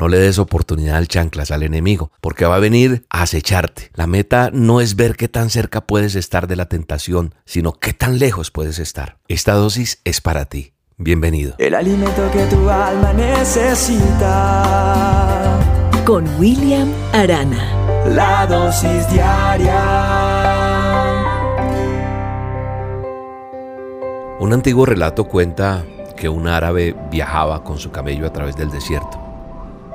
No le des oportunidad al chanclas, al enemigo, porque va a venir a acecharte. La meta no es ver qué tan cerca puedes estar de la tentación, sino qué tan lejos puedes estar. Esta dosis es para ti. Bienvenido. El alimento que tu alma necesita. Con William Arana. La dosis diaria. Un antiguo relato cuenta que un árabe viajaba con su camello a través del desierto.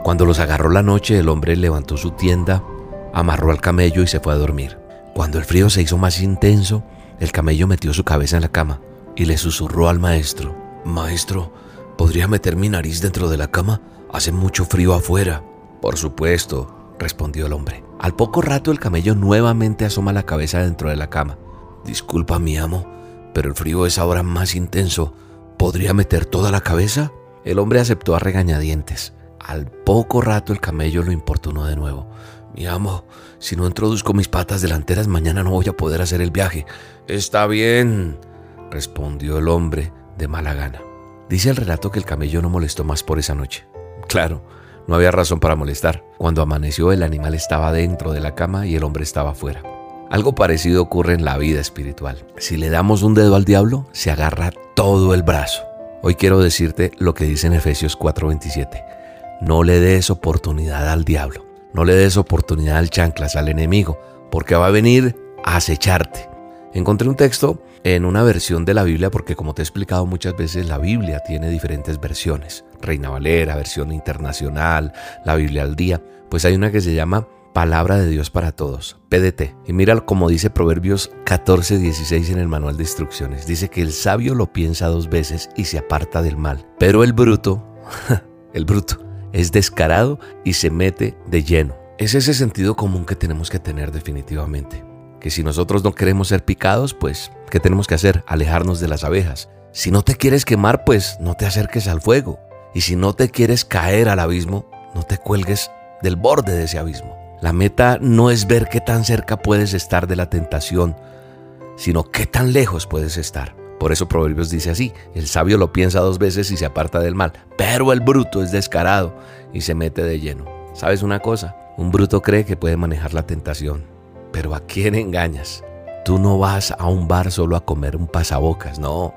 Cuando los agarró la noche, el hombre levantó su tienda, amarró al camello y se fue a dormir. Cuando el frío se hizo más intenso, el camello metió su cabeza en la cama y le susurró al maestro, Maestro, ¿podría meter mi nariz dentro de la cama? Hace mucho frío afuera. Por supuesto, respondió el hombre. Al poco rato el camello nuevamente asoma la cabeza dentro de la cama. Disculpa, mi amo, pero el frío es ahora más intenso. ¿Podría meter toda la cabeza? El hombre aceptó a regañadientes. Al poco rato el camello lo importunó de nuevo. Mi amo, si no introduzco mis patas delanteras mañana no voy a poder hacer el viaje. Está bien, respondió el hombre de mala gana. Dice el relato que el camello no molestó más por esa noche. Claro, no había razón para molestar. Cuando amaneció el animal estaba dentro de la cama y el hombre estaba fuera. Algo parecido ocurre en la vida espiritual. Si le damos un dedo al diablo, se agarra todo el brazo. Hoy quiero decirte lo que dice en Efesios 4:27. No le des oportunidad al diablo. No le des oportunidad al chanclas, al enemigo, porque va a venir a acecharte. Encontré un texto en una versión de la Biblia porque como te he explicado muchas veces, la Biblia tiene diferentes versiones. Reina Valera, versión internacional, la Biblia al día. Pues hay una que se llama Palabra de Dios para Todos, PDT. Y mira como dice Proverbios 14, 16 en el manual de instrucciones. Dice que el sabio lo piensa dos veces y se aparta del mal. Pero el bruto, el bruto, es descarado y se mete de lleno. Es ese sentido común que tenemos que tener definitivamente. Que si nosotros no queremos ser picados, pues, ¿qué tenemos que hacer? Alejarnos de las abejas. Si no te quieres quemar, pues no te acerques al fuego. Y si no te quieres caer al abismo, no te cuelgues del borde de ese abismo. La meta no es ver qué tan cerca puedes estar de la tentación, sino qué tan lejos puedes estar. Por eso Proverbios dice así, el sabio lo piensa dos veces y se aparta del mal, pero el bruto es descarado y se mete de lleno. ¿Sabes una cosa? Un bruto cree que puede manejar la tentación, pero ¿a quién engañas? Tú no vas a un bar solo a comer un pasabocas, no.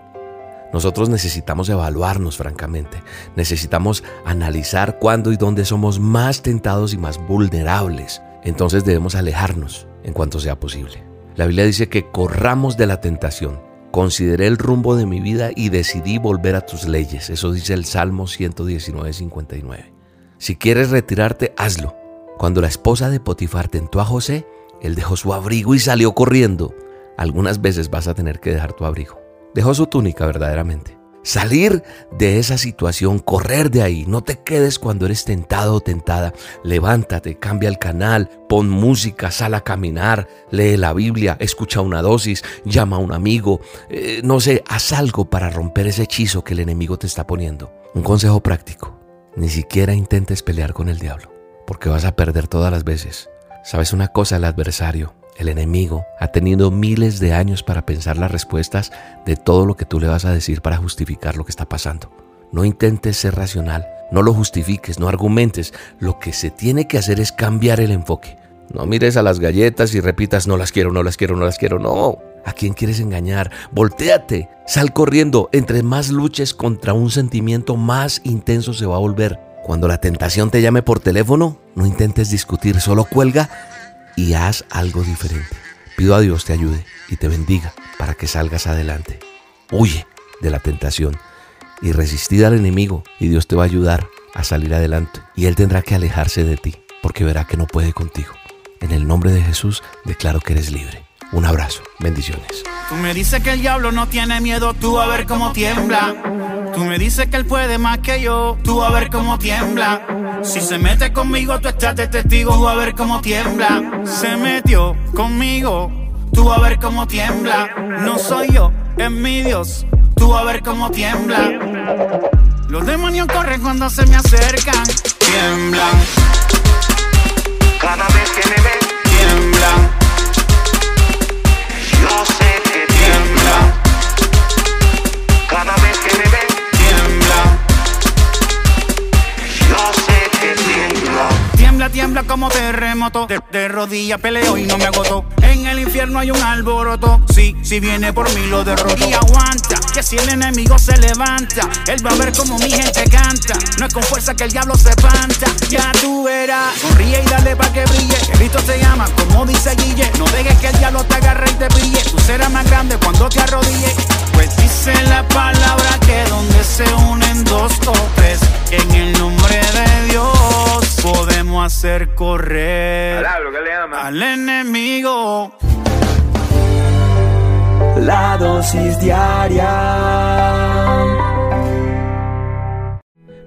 Nosotros necesitamos evaluarnos francamente, necesitamos analizar cuándo y dónde somos más tentados y más vulnerables. Entonces debemos alejarnos en cuanto sea posible. La Biblia dice que corramos de la tentación, Consideré el rumbo de mi vida y decidí volver a tus leyes. Eso dice el Salmo 119, 59. Si quieres retirarte, hazlo. Cuando la esposa de Potifar tentó a José, él dejó su abrigo y salió corriendo. Algunas veces vas a tener que dejar tu abrigo. Dejó su túnica verdaderamente. Salir de esa situación, correr de ahí, no te quedes cuando eres tentado o tentada. Levántate, cambia el canal, pon música, sal a caminar, lee la Biblia, escucha una dosis, llama a un amigo, eh, no sé, haz algo para romper ese hechizo que el enemigo te está poniendo. Un consejo práctico, ni siquiera intentes pelear con el diablo, porque vas a perder todas las veces. ¿Sabes una cosa? El adversario el enemigo ha tenido miles de años para pensar las respuestas de todo lo que tú le vas a decir para justificar lo que está pasando. No intentes ser racional, no lo justifiques, no argumentes. Lo que se tiene que hacer es cambiar el enfoque. No mires a las galletas y repitas no las quiero, no las quiero, no las quiero. No. ¿A quién quieres engañar? Voltéate, sal corriendo. Entre más luches contra un sentimiento, más intenso se va a volver. Cuando la tentación te llame por teléfono, no intentes discutir, solo cuelga y haz algo diferente. Pido a Dios te ayude y te bendiga para que salgas adelante. Huye de la tentación y resistid al enemigo y Dios te va a ayudar a salir adelante y Él tendrá que alejarse de ti porque verá que no puede contigo. En el nombre de Jesús declaro que eres libre. Un abrazo, bendiciones. Tú me dices que el diablo no tiene miedo, tú a ver cómo tiembla. Tú me dices que él puede más que yo, tú a ver cómo tiembla. Si se mete conmigo, tú estás de testigo, tú a ver cómo tiembla. Se metió conmigo, tú a ver cómo tiembla. No soy yo, es mi Dios, tú a ver cómo tiembla. Los demonios corren cuando se me acercan, tiemblan. Cada vez que me ven, Tiemblan, como terremoto. De, de rodillas peleo y no me agotó. En el infierno hay un alboroto. Sí, si viene por mí lo derroto. Y aguanta, que si el enemigo se levanta, él va a ver como mi gente canta. No es con fuerza que el diablo se espanta. Ya tú verás. Sonríe y dale pa' que brille. Cristo te llama, como dice Guille. No dejes que el diablo te agarre y te brille. Tú serás más grande cuando te arrodilles. Pues dice la palabra que donde se unen dos o en el nombre de Dios podemos hacer correr ¿qué le llama? al enemigo. La dosis diaria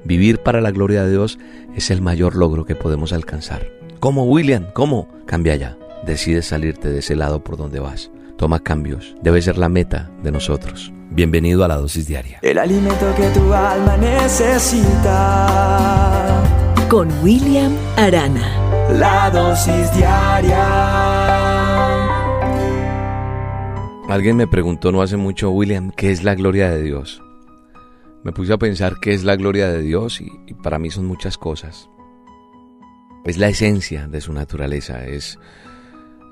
Vivir para la gloria de Dios es el mayor logro que podemos alcanzar. ¿Cómo, William? ¿Cómo? Cambia ya. Decide salirte de ese lado por donde vas. Toma cambios. Debe ser la meta de nosotros. Bienvenido a la dosis diaria. El alimento que tu alma necesita Con William Arana. La dosis diaria Alguien me preguntó no hace mucho, William, ¿qué es la gloria de Dios? Me puse a pensar qué es la gloria de Dios y, y para mí son muchas cosas. Es la esencia de su naturaleza, es,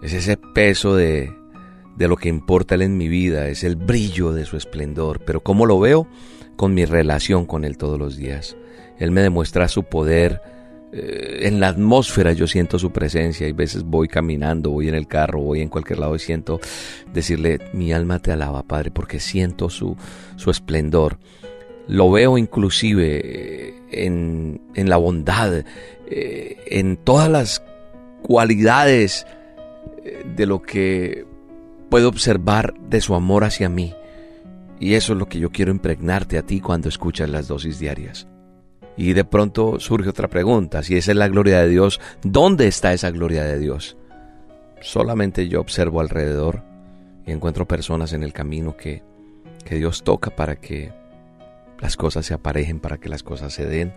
es ese peso de, de lo que importa Él en mi vida, es el brillo de su esplendor. Pero ¿cómo lo veo? Con mi relación con Él todos los días. Él me demuestra su poder. eh, en la atmósfera yo siento su presencia y veces voy caminando, voy en el carro, voy en cualquier lado y siento decirle, mi alma te alaba, Padre, porque siento su, su esplendor. Lo veo inclusive eh, en, en la bondad, eh, en todas las cualidades de lo que puedo observar de su amor hacia mí. Y eso es lo que yo quiero impregnarte a ti cuando escuchas las dosis diarias. Y de pronto surge otra pregunta, si esa es la gloria de Dios, ¿dónde está esa gloria de Dios? Solamente yo observo alrededor y encuentro personas en el camino que, que Dios toca para que las cosas se aparejen, para que las cosas se den.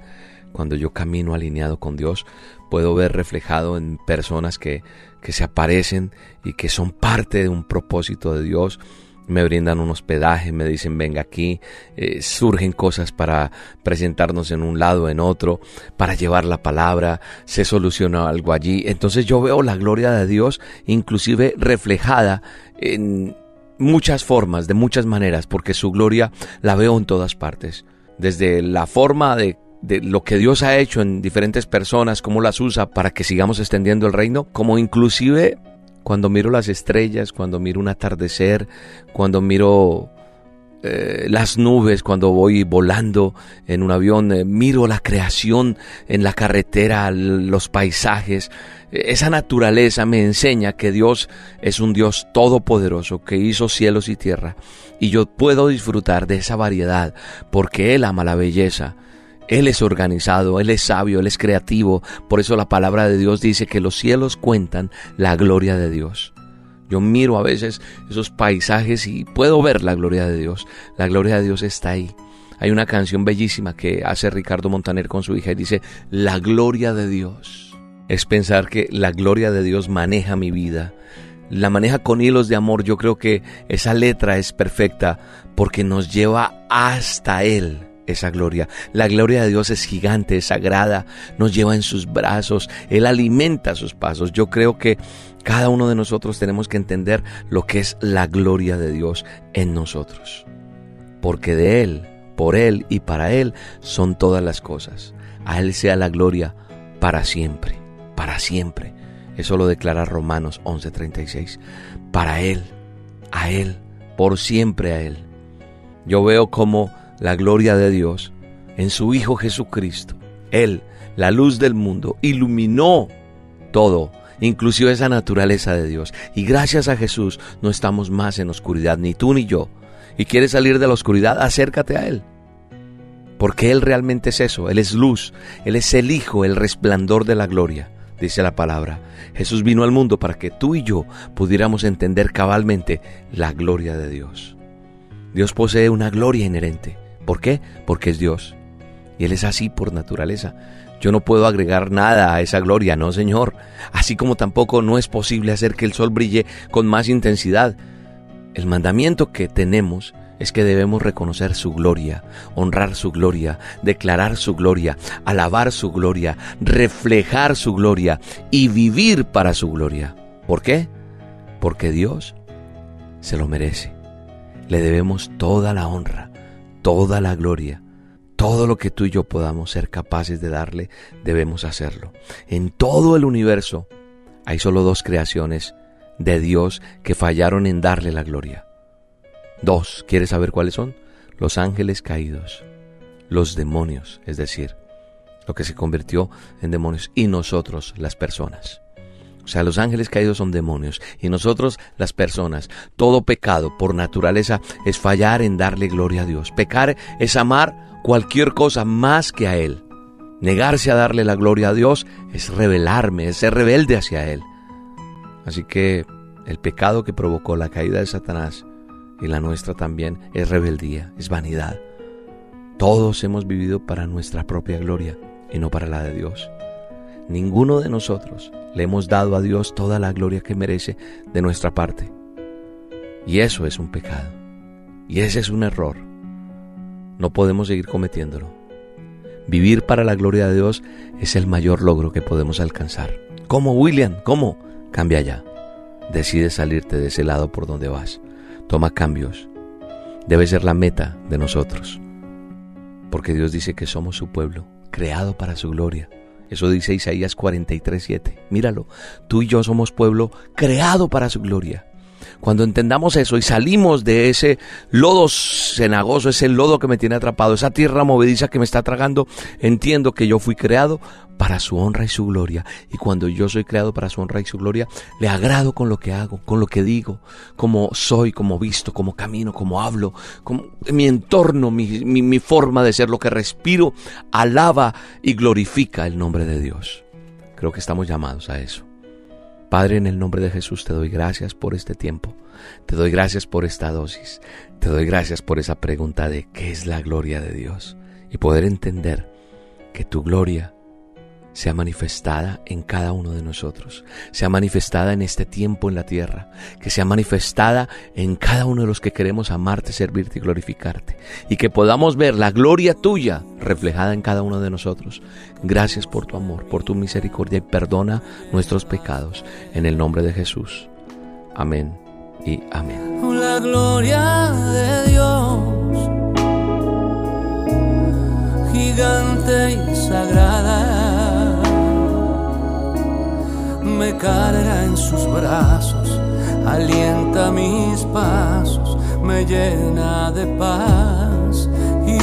Cuando yo camino alineado con Dios, puedo ver reflejado en personas que, que se aparecen y que son parte de un propósito de Dios. Me brindan un hospedaje, me dicen venga aquí, eh, surgen cosas para presentarnos en un lado, en otro, para llevar la palabra, se soluciona algo allí. Entonces yo veo la gloria de Dios inclusive reflejada en muchas formas, de muchas maneras, porque su gloria la veo en todas partes. Desde la forma de, de lo que Dios ha hecho en diferentes personas, cómo las usa para que sigamos extendiendo el reino, como inclusive cuando miro las estrellas, cuando miro un atardecer, cuando miro eh, las nubes, cuando voy volando en un avión, eh, miro la creación en la carretera, los paisajes. Esa naturaleza me enseña que Dios es un Dios todopoderoso que hizo cielos y tierra. Y yo puedo disfrutar de esa variedad porque Él ama la belleza. Él es organizado, Él es sabio, Él es creativo. Por eso la palabra de Dios dice que los cielos cuentan la gloria de Dios. Yo miro a veces esos paisajes y puedo ver la gloria de Dios. La gloria de Dios está ahí. Hay una canción bellísima que hace Ricardo Montaner con su hija y dice, la gloria de Dios. Es pensar que la gloria de Dios maneja mi vida. La maneja con hilos de amor. Yo creo que esa letra es perfecta porque nos lleva hasta Él esa gloria. La gloria de Dios es gigante, es sagrada, nos lleva en sus brazos, Él alimenta sus pasos. Yo creo que cada uno de nosotros tenemos que entender lo que es la gloria de Dios en nosotros. Porque de Él, por Él y para Él son todas las cosas. A Él sea la gloria para siempre, para siempre. Eso lo declara Romanos 11:36. Para Él, a Él, por siempre a Él. Yo veo como la gloria de Dios en su Hijo Jesucristo. Él, la luz del mundo, iluminó todo, inclusive esa naturaleza de Dios. Y gracias a Jesús no estamos más en oscuridad, ni tú ni yo. Y quieres salir de la oscuridad, acércate a Él. Porque Él realmente es eso, Él es luz, Él es el Hijo, el resplandor de la gloria, dice la palabra. Jesús vino al mundo para que tú y yo pudiéramos entender cabalmente la gloria de Dios. Dios posee una gloria inherente. ¿Por qué? Porque es Dios. Y Él es así por naturaleza. Yo no puedo agregar nada a esa gloria, no Señor. Así como tampoco no es posible hacer que el sol brille con más intensidad. El mandamiento que tenemos es que debemos reconocer su gloria, honrar su gloria, declarar su gloria, alabar su gloria, reflejar su gloria y vivir para su gloria. ¿Por qué? Porque Dios se lo merece. Le debemos toda la honra, toda la gloria. Todo lo que tú y yo podamos ser capaces de darle, debemos hacerlo. En todo el universo hay solo dos creaciones de Dios que fallaron en darle la gloria. Dos, ¿quieres saber cuáles son? Los ángeles caídos, los demonios, es decir, lo que se convirtió en demonios, y nosotros, las personas. O sea, los ángeles caídos son demonios y nosotros las personas. Todo pecado por naturaleza es fallar en darle gloria a Dios. Pecar es amar cualquier cosa más que a Él. Negarse a darle la gloria a Dios es rebelarme, es ser rebelde hacia Él. Así que el pecado que provocó la caída de Satanás y la nuestra también es rebeldía, es vanidad. Todos hemos vivido para nuestra propia gloria y no para la de Dios. Ninguno de nosotros le hemos dado a Dios toda la gloria que merece de nuestra parte. Y eso es un pecado. Y ese es un error. No podemos seguir cometiéndolo. Vivir para la gloria de Dios es el mayor logro que podemos alcanzar. ¿Cómo, William? ¿Cómo? Cambia ya. Decide salirte de ese lado por donde vas. Toma cambios. Debe ser la meta de nosotros. Porque Dios dice que somos su pueblo, creado para su gloria. Eso dice Isaías 43:7. Míralo, tú y yo somos pueblo creado para su gloria. Cuando entendamos eso y salimos de ese lodo cenagoso, ese lodo que me tiene atrapado, esa tierra movediza que me está tragando, entiendo que yo fui creado para su honra y su gloria. Y cuando yo soy creado para su honra y su gloria, le agrado con lo que hago, con lo que digo, como soy, como visto, como camino, como hablo, como mi entorno, mi, mi, mi forma de ser, lo que respiro, alaba y glorifica el nombre de Dios. Creo que estamos llamados a eso. Padre, en el nombre de Jesús te doy gracias por este tiempo. Te doy gracias por esta dosis. Te doy gracias por esa pregunta de qué es la gloria de Dios. Y poder entender que tu gloria sea manifestada en cada uno de nosotros, sea manifestada en este tiempo en la tierra, que sea manifestada en cada uno de los que queremos amarte, servirte y glorificarte, y que podamos ver la gloria tuya reflejada en cada uno de nosotros. Gracias por tu amor, por tu misericordia y perdona nuestros pecados en el nombre de Jesús. Amén y amén. La gloria de Dios, gigante y sagrada, me carga en sus brazos, alienta mis pasos, me llena de paz y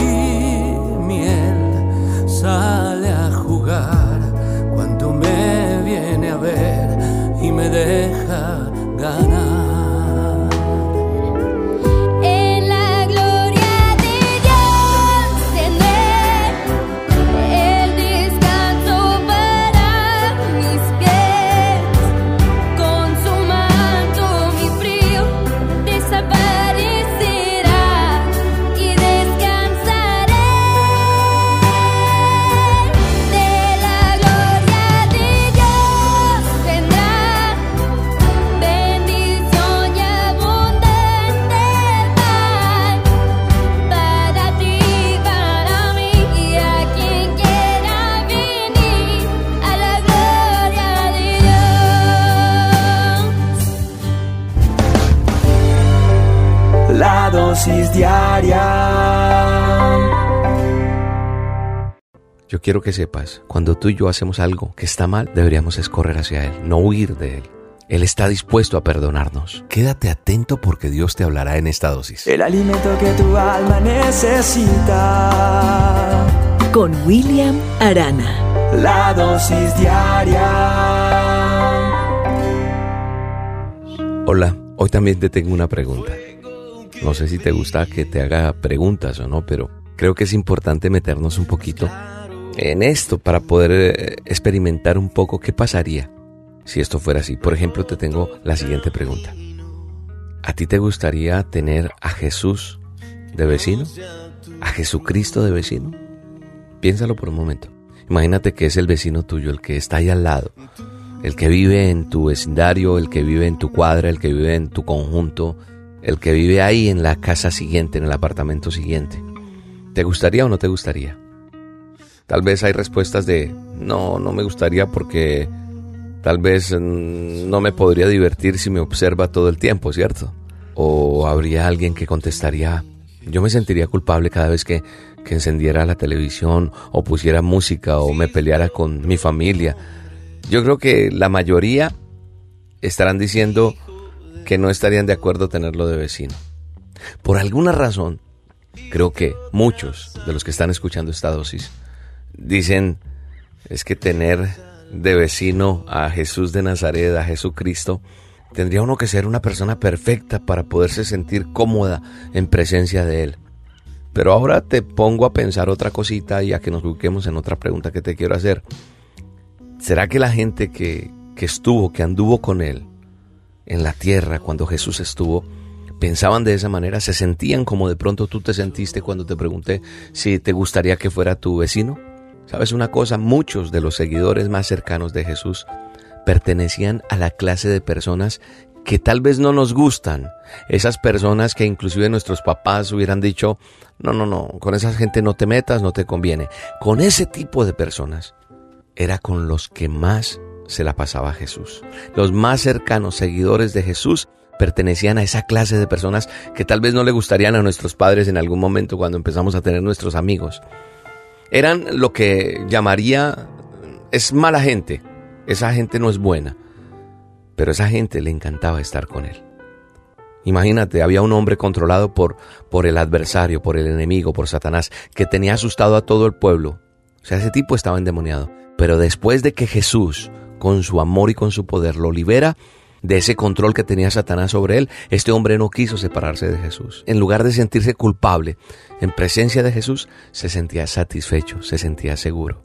miel sale a jugar cuando me viene a ver y me deja ganar. Diaria Yo quiero que sepas, cuando tú y yo hacemos algo que está mal, deberíamos escorrer hacia Él, no huir de Él. Él está dispuesto a perdonarnos. Quédate atento porque Dios te hablará en esta dosis. El alimento que tu alma necesita. Con William Arana. La dosis diaria. Hola, hoy también te tengo una pregunta. No sé si te gusta que te haga preguntas o no, pero creo que es importante meternos un poquito en esto para poder eh, experimentar un poco qué pasaría si esto fuera así. Por ejemplo, te tengo la siguiente pregunta. ¿A ti te gustaría tener a Jesús de vecino? ¿A Jesucristo de vecino? Piénsalo por un momento. Imagínate que es el vecino tuyo, el que está ahí al lado, el que vive en tu vecindario, el que vive en tu cuadra, el que vive en tu conjunto, el que vive ahí en la casa siguiente, en el apartamento siguiente. ¿Te gustaría o no te gustaría? Tal vez hay respuestas de no, no me gustaría porque tal vez mm, no me podría divertir si me observa todo el tiempo, ¿cierto? O habría alguien que contestaría, yo me sentiría culpable cada vez que, que encendiera la televisión o pusiera música o me peleara con mi familia. Yo creo que la mayoría estarán diciendo que no estarían de acuerdo tenerlo de vecino. Por alguna razón, creo que muchos de los que están escuchando esta dosis dicen es que tener de vecino a Jesús de Nazaret, a Jesucristo, tendría uno que ser una persona perfecta para poderse sentir cómoda en presencia de Él. Pero ahora te pongo a pensar otra cosita y a que nos busquemos en otra pregunta que te quiero hacer. ¿Será que la gente que, que estuvo, que anduvo con Él en la tierra cuando Jesús estuvo, pensaban de esa manera? ¿Se sentían como de pronto tú te sentiste cuando te pregunté si te gustaría que fuera tu vecino? ¿Sabes una cosa? Muchos de los seguidores más cercanos de Jesús pertenecían a la clase de personas que tal vez no nos gustan. Esas personas que inclusive nuestros papás hubieran dicho, no, no, no, con esa gente no te metas, no te conviene. Con ese tipo de personas era con los que más se la pasaba Jesús. Los más cercanos seguidores de Jesús pertenecían a esa clase de personas que tal vez no le gustarían a nuestros padres en algún momento cuando empezamos a tener nuestros amigos. Eran lo que llamaría es mala gente. Esa gente no es buena. Pero esa gente le encantaba estar con él. Imagínate, había un hombre controlado por, por el adversario, por el enemigo, por Satanás, que tenía asustado a todo el pueblo. O sea, ese tipo estaba endemoniado. Pero después de que Jesús, con su amor y con su poder, lo libera de ese control que tenía Satanás sobre él, este hombre no quiso separarse de Jesús. En lugar de sentirse culpable en presencia de Jesús, se sentía satisfecho, se sentía seguro.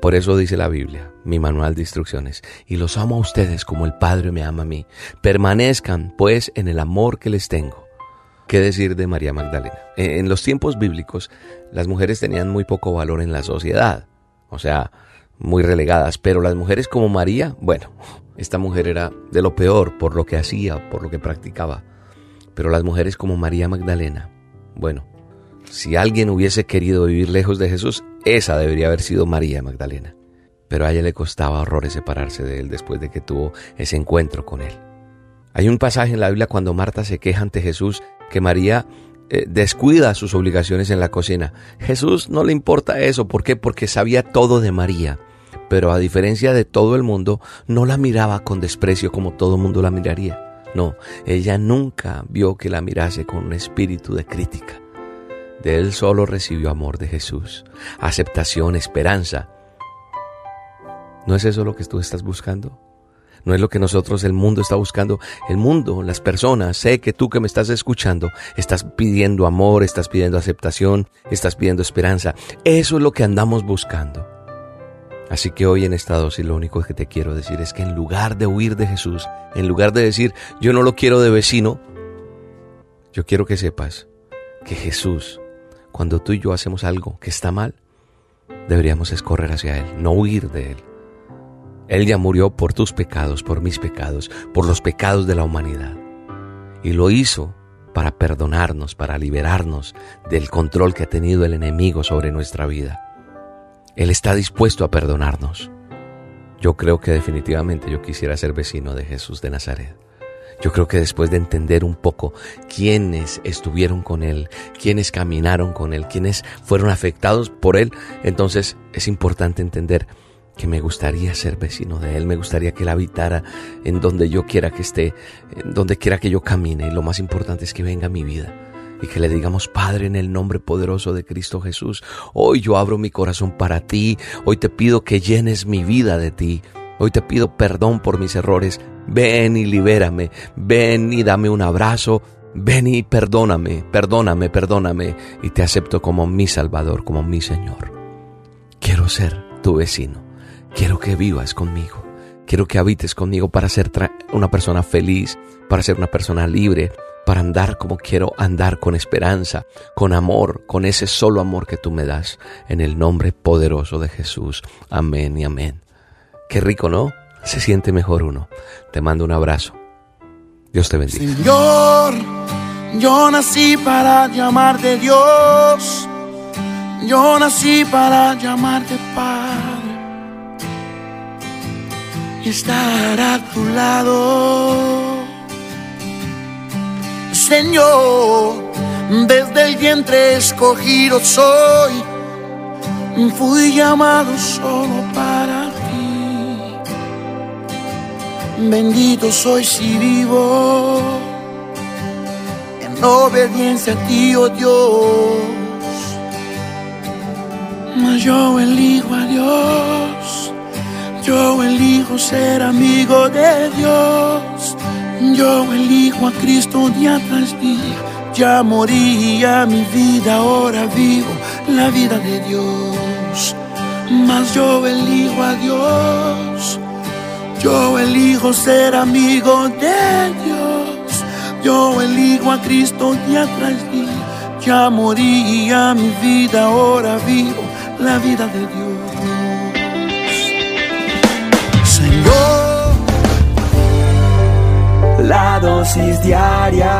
Por eso dice la Biblia, mi manual de instrucciones, y los amo a ustedes como el Padre me ama a mí. Permanezcan, pues, en el amor que les tengo. ¿Qué decir de María Magdalena? En los tiempos bíblicos, las mujeres tenían muy poco valor en la sociedad, o sea, muy relegadas, pero las mujeres como María, bueno, esta mujer era de lo peor por lo que hacía, por lo que practicaba. Pero las mujeres como María Magdalena, bueno, si alguien hubiese querido vivir lejos de Jesús, esa debería haber sido María Magdalena. Pero a ella le costaba horrores separarse de él después de que tuvo ese encuentro con él. Hay un pasaje en la Biblia cuando Marta se queja ante Jesús que María eh, descuida sus obligaciones en la cocina. Jesús no le importa eso. ¿Por qué? Porque sabía todo de María. Pero a diferencia de todo el mundo, no la miraba con desprecio como todo el mundo la miraría. No, ella nunca vio que la mirase con un espíritu de crítica. De él solo recibió amor de Jesús, aceptación, esperanza. ¿No es eso lo que tú estás buscando? ¿No es lo que nosotros, el mundo, está buscando? El mundo, las personas, sé que tú que me estás escuchando, estás pidiendo amor, estás pidiendo aceptación, estás pidiendo esperanza. Eso es lo que andamos buscando. Así que hoy en esta dosis lo único que te quiero decir es que en lugar de huir de Jesús, en lugar de decir yo no lo quiero de vecino, yo quiero que sepas que Jesús cuando tú y yo hacemos algo que está mal, deberíamos escorrer hacia Él, no huir de Él. Él ya murió por tus pecados, por mis pecados, por los pecados de la humanidad. Y lo hizo para perdonarnos, para liberarnos del control que ha tenido el enemigo sobre nuestra vida. Él está dispuesto a perdonarnos. Yo creo que definitivamente yo quisiera ser vecino de Jesús de Nazaret. Yo creo que después de entender un poco quiénes estuvieron con Él, quiénes caminaron con Él, quiénes fueron afectados por Él, entonces es importante entender que me gustaría ser vecino de Él, me gustaría que Él habitara en donde yo quiera que esté, en donde quiera que yo camine. Y lo más importante es que venga a mi vida y que le digamos, Padre, en el nombre poderoso de Cristo Jesús, hoy yo abro mi corazón para ti, hoy te pido que llenes mi vida de ti. Hoy te pido perdón por mis errores. Ven y libérame. Ven y dame un abrazo. Ven y perdóname, perdóname, perdóname. Y te acepto como mi Salvador, como mi Señor. Quiero ser tu vecino. Quiero que vivas conmigo. Quiero que habites conmigo para ser una persona feliz, para ser una persona libre, para andar como quiero andar con esperanza, con amor, con ese solo amor que tú me das. En el nombre poderoso de Jesús. Amén y amén. Qué rico, ¿no? Se siente mejor uno. Te mando un abrazo. Dios te bendiga. Señor, yo nací para llamarte Dios. Yo nací para llamarte Estar a tu lado. Señor, desde el vientre escogido soy. Fui llamado solo para ti. Bendito soy si vivo en obediencia a ti, oh Dios. Mas yo elijo a Dios, yo elijo ser amigo de Dios. Yo elijo a Cristo día tras día. Ya moría mi vida, ahora vivo la vida de Dios. Mas yo elijo a Dios. Yo elijo ser amigo de Dios. Yo elijo a Cristo día tras día. Ya moría mi vida, ahora vivo la vida de Dios. Dosis diaria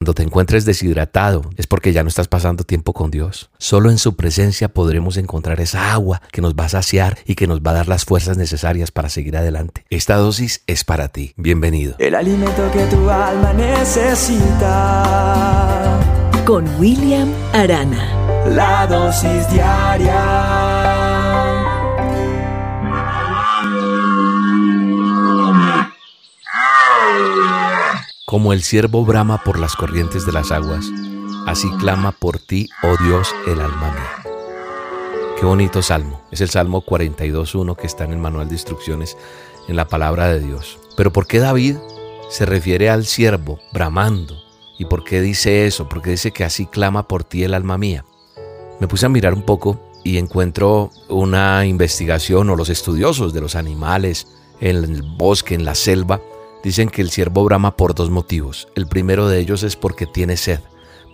Cuando te encuentres deshidratado es porque ya no estás pasando tiempo con Dios. Solo en su presencia podremos encontrar esa agua que nos va a saciar y que nos va a dar las fuerzas necesarias para seguir adelante. Esta dosis es para ti. Bienvenido. El alimento que tu alma necesita. Con William Arana. La dosis diaria. Como el ciervo brama por las corrientes de las aguas, así clama por ti, oh Dios, el alma mía. Qué bonito salmo. Es el Salmo 42.1 que está en el manual de instrucciones en la palabra de Dios. Pero ¿por qué David se refiere al siervo bramando? ¿Y por qué dice eso? Porque dice que así clama por ti el alma mía. Me puse a mirar un poco y encuentro una investigación o los estudiosos de los animales en el bosque, en la selva, dicen que el ciervo brama por dos motivos. El primero de ellos es porque tiene sed.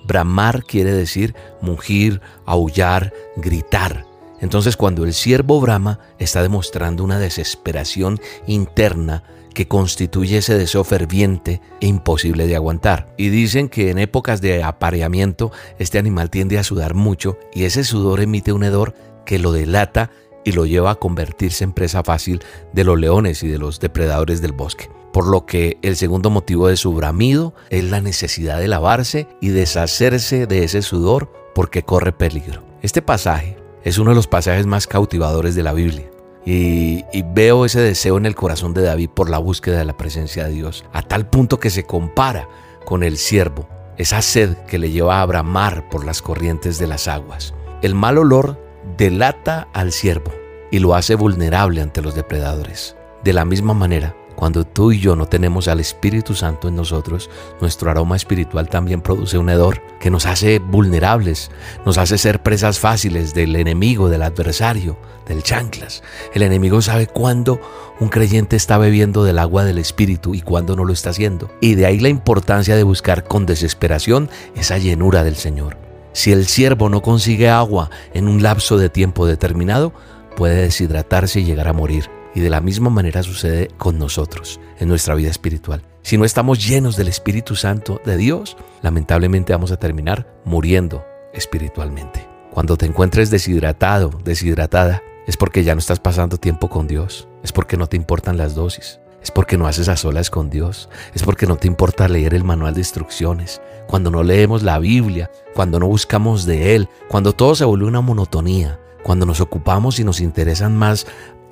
Bramar quiere decir mugir, aullar, gritar. Entonces cuando el ciervo brama está demostrando una desesperación interna que constituye ese deseo ferviente e imposible de aguantar. Y dicen que en épocas de apareamiento este animal tiende a sudar mucho y ese sudor emite un hedor que lo delata y lo lleva a convertirse en presa fácil de los leones y de los depredadores del bosque. Por lo que el segundo motivo de su bramido es la necesidad de lavarse y deshacerse de ese sudor porque corre peligro. Este pasaje es uno de los pasajes más cautivadores de la Biblia. Y, veo ese deseo en el corazón de David por la búsqueda de la presencia de Dios, a tal punto que se compara con el siervo, esa sed que le lleva a bramar por las corrientes de las aguas. El mal olor delata al siervo y lo hace vulnerable ante los depredadores. De la misma manera, cuando tú y yo no tenemos al Espíritu Santo en nosotros, nuestro aroma espiritual también produce un hedor que nos hace vulnerables, nos hace ser presas fáciles del enemigo, del adversario, del chanclas. El enemigo sabe cuándo un creyente está bebiendo del agua del Espíritu y cuándo no lo está haciendo. Y de ahí la importancia de buscar con desesperación esa llenura del Señor. Si el siervo no consigue agua en un lapso de tiempo determinado, puede deshidratarse y llegar a morir. Y de la misma manera sucede con nosotros en nuestra vida espiritual. Si no estamos llenos del Espíritu Santo de Dios, lamentablemente vamos a terminar muriendo espiritualmente. Cuando te encuentres deshidratado, deshidratada, es porque ya no estás pasando tiempo con Dios, es porque no te importan las dosis, es porque no haces a solas con Dios, es porque no te importa leer el manual de instrucciones, cuando no leemos la Biblia, cuando no buscamos de Él, cuando todo se vuelve una monotonía, cuando nos ocupamos y nos interesan más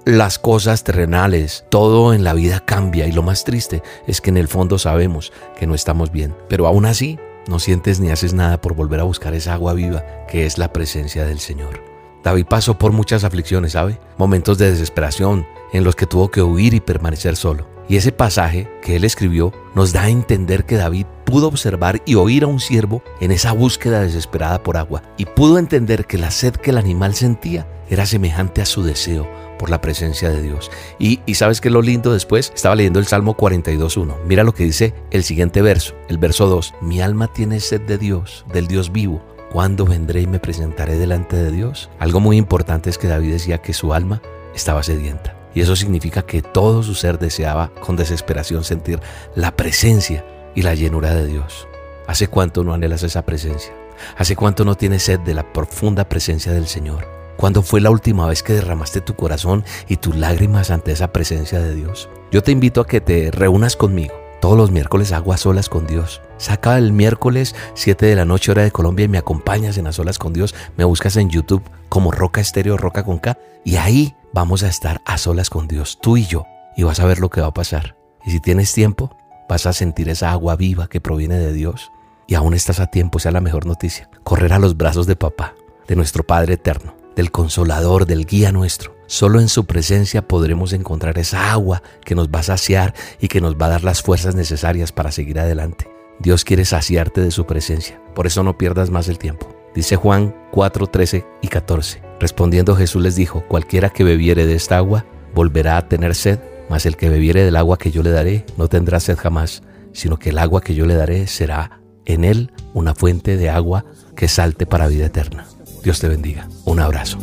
las cosas terrenales, todo en la vida cambia y lo más triste es que en el fondo sabemos que no estamos bien, pero aún así no sientes ni haces nada por volver a buscar esa agua viva que es la presencia del Señor. David pasó por muchas aflicciones, ¿sabe? Momentos de desesperación en los que tuvo que huir y permanecer solo. Y ese pasaje que él escribió nos da a entender que David pudo observar y oír a un siervo en esa búsqueda desesperada por agua y pudo entender que la sed que el animal sentía era semejante a su deseo por la presencia de Dios. Y, y sabes que lo lindo después, estaba leyendo el Salmo 42.1. Mira lo que dice el siguiente verso, el verso 2. Mi alma tiene sed de Dios, del Dios vivo. ¿Cuándo vendré y me presentaré delante de Dios? Algo muy importante es que David decía que su alma estaba sedienta. Y eso significa que todo su ser deseaba con desesperación sentir la presencia y la llenura de Dios. ¿Hace cuánto no anhelas esa presencia? ¿Hace cuánto no tienes sed de la profunda presencia del Señor? ¿Cuándo fue la última vez que derramaste tu corazón y tus lágrimas ante esa presencia de Dios? Yo te invito a que te reúnas conmigo. Todos los miércoles hago a solas con Dios. Saca el miércoles 7 de la noche hora de Colombia y me acompañas en a solas con Dios. Me buscas en YouTube como Roca Estéreo, Roca con K. Y ahí vamos a estar a solas con Dios, tú y yo. Y vas a ver lo que va a pasar. Y si tienes tiempo, vas a sentir esa agua viva que proviene de Dios. Y aún estás a tiempo, sea la mejor noticia. Correr a los brazos de papá, de nuestro Padre Eterno, del Consolador, del Guía nuestro. Solo en su presencia podremos encontrar esa agua que nos va a saciar y que nos va a dar las fuerzas necesarias para seguir adelante. Dios quiere saciarte de su presencia, por eso no pierdas más el tiempo. Dice Juan 4, 13 y 14. Respondiendo Jesús les dijo, cualquiera que bebiere de esta agua volverá a tener sed, mas el que bebiere del agua que yo le daré no tendrá sed jamás, sino que el agua que yo le daré será en él una fuente de agua que salte para vida eterna. Dios te bendiga. Un abrazo.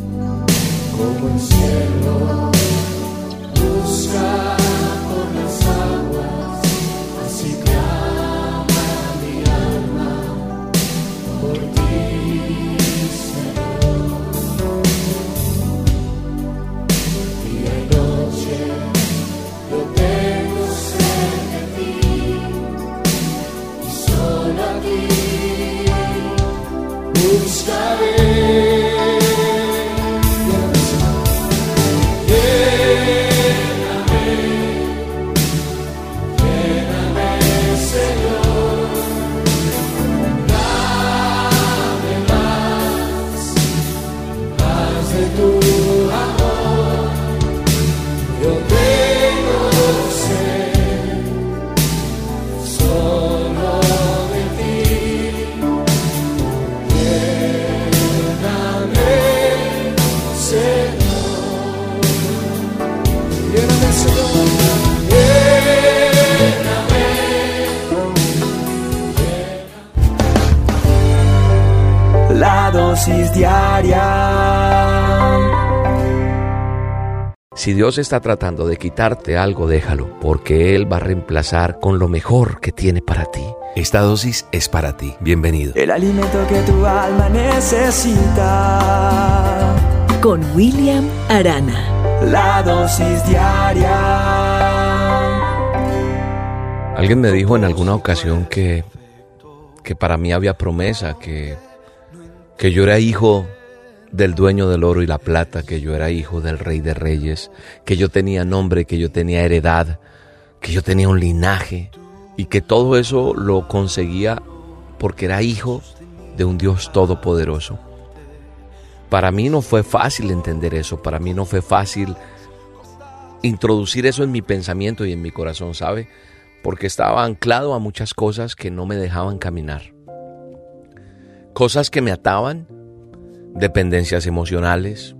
La Dios está tratando de quitarte algo, déjalo, porque Él va a reemplazar con lo mejor que tiene para ti. Esta dosis es para ti. Bienvenido. El alimento que tu alma necesita Con William Arana. La dosis diaria Alguien me dijo en alguna ocasión que, que para mí había promesa, que, que yo era hijo del dueño del oro y la plata, que yo era hijo del rey de reyes, que yo tenía nombre, que yo tenía heredad, que yo tenía un linaje y que todo eso lo conseguía porque era hijo de un Dios todopoderoso. Para mí no fue fácil entender eso, para mí no fue fácil introducir eso en mi pensamiento y en mi corazón, ¿sabe? Porque estaba anclado a muchas cosas que no me dejaban caminar. Cosas que me ataban, dependencias emocionales,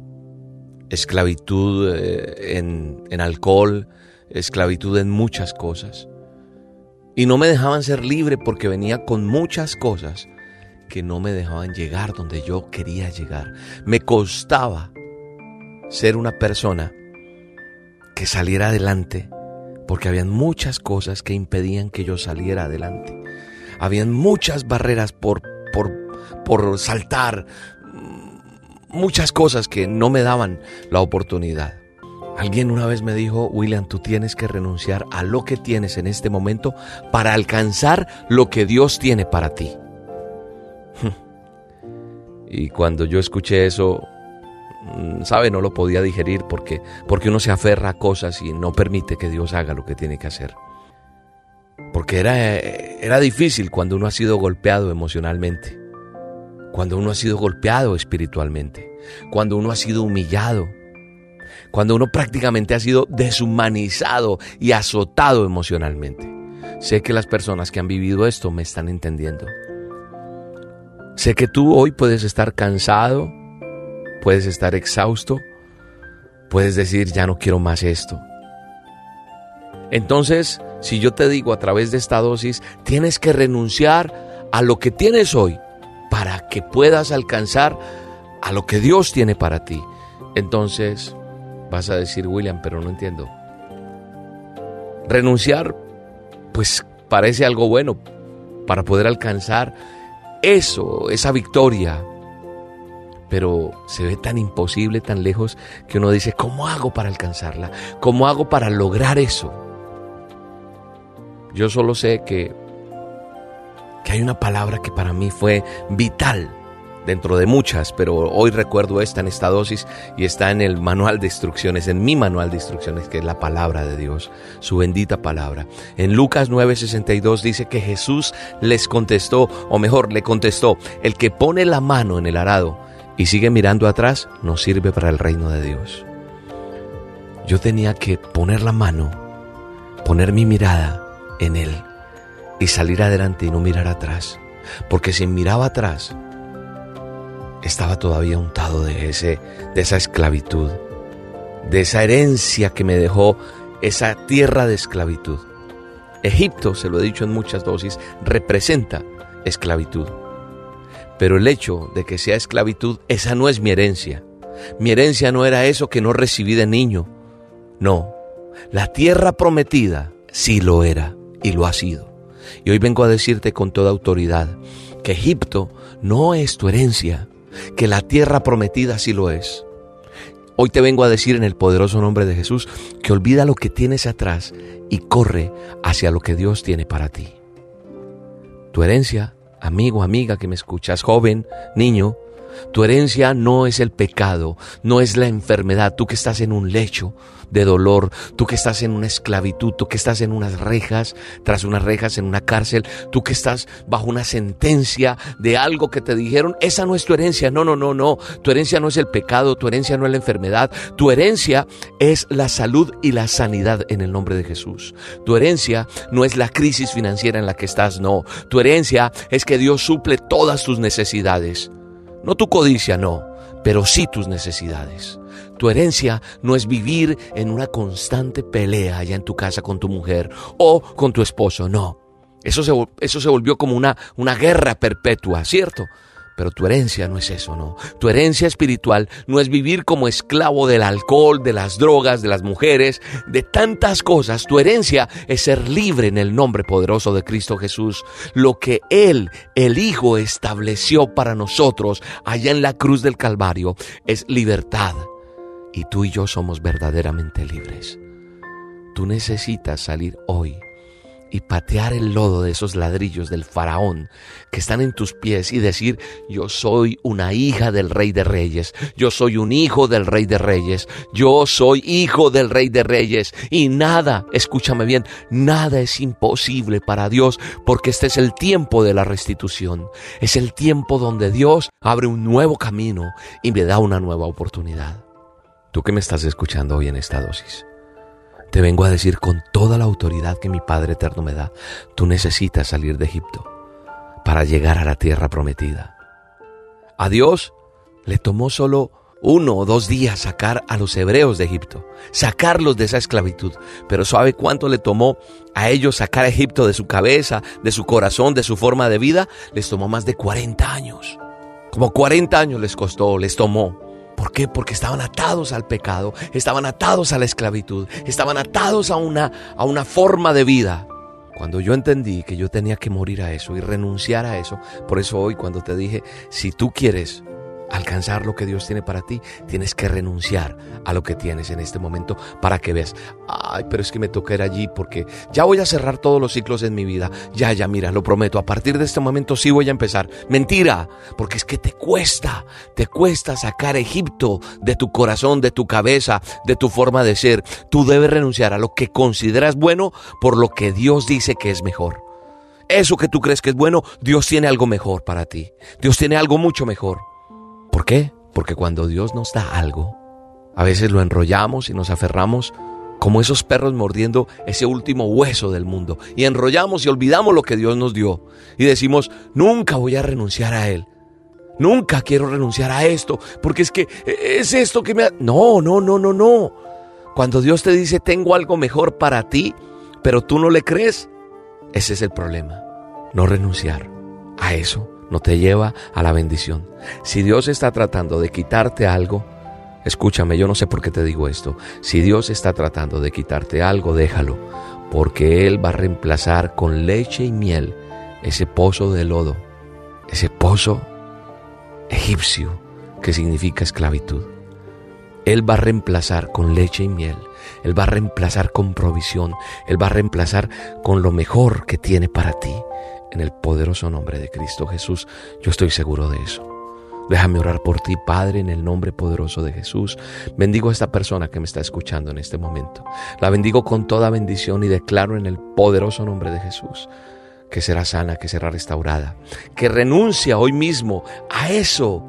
esclavitud eh, en, en alcohol, esclavitud en muchas cosas. Y no me dejaban ser libre porque venía con muchas cosas que no me dejaban llegar donde yo quería llegar. Me costaba ser una persona que saliera adelante porque habían muchas cosas que impedían que yo saliera adelante. Habían muchas barreras por, por, por saltar, muchas cosas que no me daban la oportunidad. Alguien una vez me dijo, William, tú tienes que renunciar a lo que tienes en este momento para alcanzar lo que Dios tiene para ti. Y cuando yo escuché eso, mm, sabe, no lo podía digerir porque, porque uno se aferra a cosas y no permite que Dios haga lo que tiene que hacer. Porque era, era difícil cuando uno ha sido golpeado emocionalmente, cuando uno ha sido golpeado espiritualmente, cuando uno ha sido humillado, cuando uno prácticamente ha sido deshumanizado y azotado emocionalmente. Sé que las personas que han vivido esto me están entendiendo. Sé que tú hoy puedes estar cansado, puedes estar exhausto, puedes decir, ya no quiero más esto. Entonces, si yo te digo a través de esta dosis, tienes que renunciar a lo que tienes hoy para que puedas alcanzar a lo que Dios tiene para ti. Entonces, Vas a decir, William, pero no entiendo. Renunciar, pues parece algo bueno para poder alcanzar eso, esa victoria. Pero se ve tan imposible, tan lejos, que uno dice, ¿cómo hago para alcanzarla? ¿Cómo hago para lograr eso? Yo solo sé que, que hay una palabra que para mí fue vital dentro de muchas, pero hoy recuerdo esta en esta dosis y está en el manual de instrucciones, en mi manual de instrucciones, que es la palabra de Dios, su bendita palabra. En Lucas 9:62 dice que Jesús les contestó, o mejor, le contestó, el que pone la mano en el arado y sigue mirando atrás, no sirve para el reino de Dios. Yo tenía que poner la mano, poner mi mirada en Él y salir adelante y no mirar atrás. Porque si miraba atrás, estaba todavía untado de, ese, de esa esclavitud, de esa herencia que me dejó esa tierra de esclavitud. Egipto, se lo he dicho en muchas dosis, representa esclavitud. Pero el hecho de que sea esclavitud, esa no es mi herencia. Mi herencia no era eso que no recibí de niño. No, la tierra prometida sí lo era y lo ha sido. Y hoy vengo a decirte con toda autoridad que Egipto no es tu herencia, que la tierra prometida sí lo es. Hoy te vengo a decir en el poderoso nombre de Jesús que olvida lo que tienes atrás y corre hacia lo que Dios tiene para ti. Tu herencia, amigo, amiga que me escuchas, joven, niño, tu herencia no es el pecado, no es la enfermedad, tú que estás en un lecho de dolor, tú que estás en una esclavitud, tú que estás en unas rejas, tras unas rejas en una cárcel, tú que estás bajo una sentencia de algo que te dijeron, esa no es tu herencia, no, no, no, no, tu herencia no es el pecado, tu herencia no es la enfermedad, tu herencia es la salud y la sanidad en el nombre de Jesús. Tu herencia no es la crisis financiera en la que estás, no, tu herencia es que Dios suple todas tus necesidades. No tu codicia, no, pero sí tus necesidades. Tu herencia no es vivir en una constante pelea allá en tu casa con tu mujer o con tu esposo, no. Eso se, eso se volvió como una, una guerra perpetua, ¿cierto? Pero tu herencia no es eso, no. Tu herencia espiritual no es vivir como esclavo del alcohol, de las drogas, de las mujeres, de tantas cosas. Tu herencia es ser libre en el nombre poderoso de Cristo Jesús. Lo que Él, el Hijo, estableció para nosotros allá en la cruz del Calvario es libertad. Y tú y yo somos verdaderamente libres. Tú necesitas salir hoy y patear el lodo de esos ladrillos del faraón que están en tus pies y decir, yo soy una hija del rey de reyes, yo soy un hijo del rey de reyes, yo soy hijo del rey de reyes y nada, escúchame bien, nada es imposible para Dios porque este es el tiempo de la restitución, es el tiempo donde Dios abre un nuevo camino y me da una nueva oportunidad. Tú que me estás escuchando hoy en esta dosis. Te vengo a decir con toda la autoridad que mi Padre Eterno me da, tú necesitas salir de Egipto para llegar a la tierra prometida. A Dios le tomó solo uno o dos días sacar a los hebreos de Egipto, sacarlos de esa esclavitud. Pero ¿sabe cuánto le tomó a ellos sacar a Egipto de su cabeza, de su corazón, de su forma de vida? Les tomó más de 40 años. Como 40 años les costó, les tomó. ¿Por qué? Porque estaban atados al pecado, estaban atados a la esclavitud, estaban atados a una, a una forma de vida. Cuando yo entendí que yo tenía que morir a eso y renunciar a eso, por eso hoy cuando te dije, si tú quieres alcanzar lo que Dios tiene para ti, tienes que renunciar a lo que tienes en este momento para que veas, ay, pero es que me toca ir allí porque ya voy a cerrar todos los ciclos en mi vida. Ya, ya, mira, lo prometo, a partir de este momento sí voy a empezar. Mentira, porque es que te cuesta, te cuesta sacar Egipto de tu corazón, de tu cabeza, de tu forma de ser. Tú debes renunciar a lo que consideras bueno por lo que Dios dice que es mejor. Eso que tú crees que es bueno, Dios tiene algo mejor para ti. Dios tiene algo mucho mejor. ¿Por qué? Porque cuando Dios nos da algo, a veces lo enrollamos y nos aferramos como esos perros mordiendo ese último hueso del mundo. Y enrollamos y olvidamos lo que Dios nos dio. Y decimos, nunca voy a renunciar a Él. Nunca quiero renunciar a esto, porque es que es esto que me... Ha... No, no, no, no, no. Cuando Dios te dice, tengo algo mejor para ti, pero tú no le crees, ese es el problema. No renunciar a eso no te lleva a la bendición. Si Dios está tratando de quitarte algo, Escúchame, yo no sé por qué te digo esto. Si Dios está tratando de quitarte algo, déjalo, porque Él va a reemplazar con leche y miel ese pozo de lodo, ese pozo egipcio que significa esclavitud. Él va a reemplazar con leche y miel. Él va a reemplazar con provisión. Él va a reemplazar con lo mejor que tiene para ti. En el poderoso nombre de Cristo Jesús, yo estoy seguro de eso. Déjame orar por ti, Padre, en el nombre poderoso de Jesús. Bendigo a esta persona que me está escuchando en este momento. La bendigo con toda bendición y declaro en el poderoso nombre de Jesús que será sana, que será restaurada, que renuncia hoy mismo a eso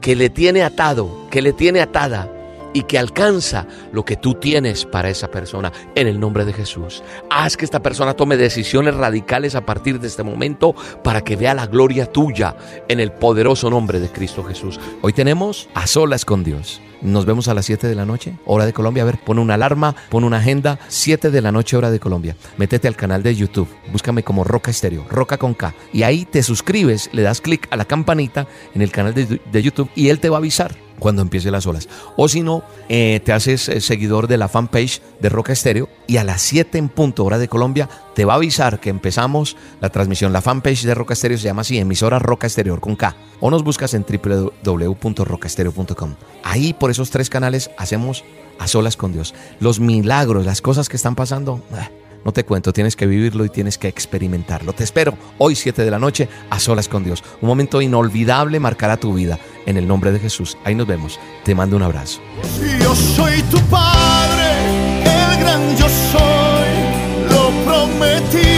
que le tiene atado, que le tiene atada y que alcanza lo que tú tienes para esa persona en el nombre de Jesús. Haz que esta persona tome decisiones radicales a partir de este momento para que vea la gloria tuya en el poderoso nombre de Cristo Jesús. Hoy tenemos a solas con Dios. Nos vemos a las 7 de la noche, hora de Colombia. A ver, pon una alarma, pon una agenda, 7 de la noche, hora de Colombia. Métete al canal de YouTube, búscame como Roca Estéreo, Roca con K. Y ahí te suscribes, le das clic a la campanita en el canal de, de YouTube y él te va a avisar cuando empiece las olas. O si no, eh, te haces eh, seguidor de la fanpage de Roca Estéreo y a las 7 en punto hora de Colombia te va a avisar que empezamos la transmisión. La fanpage de Roca Estéreo se llama así, emisora Roca Exterior con K. O nos buscas en www.rocaestereo.com. Ahí por esos tres canales hacemos a solas con Dios. Los milagros, las cosas que están pasando. eh, no te cuento, tienes que vivirlo y tienes que experimentarlo. Te espero hoy 7 de la noche a solas con Dios. Un momento inolvidable marcará tu vida. En el nombre de Jesús. Ahí nos vemos. Te mando un abrazo. Yo soy tu padre, el gran yo soy, lo prometido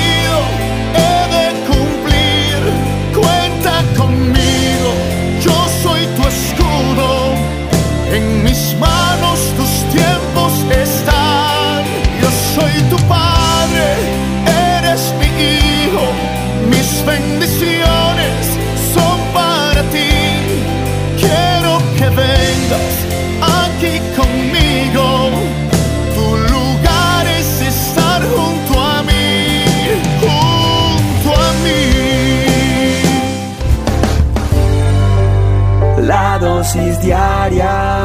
dosis diaria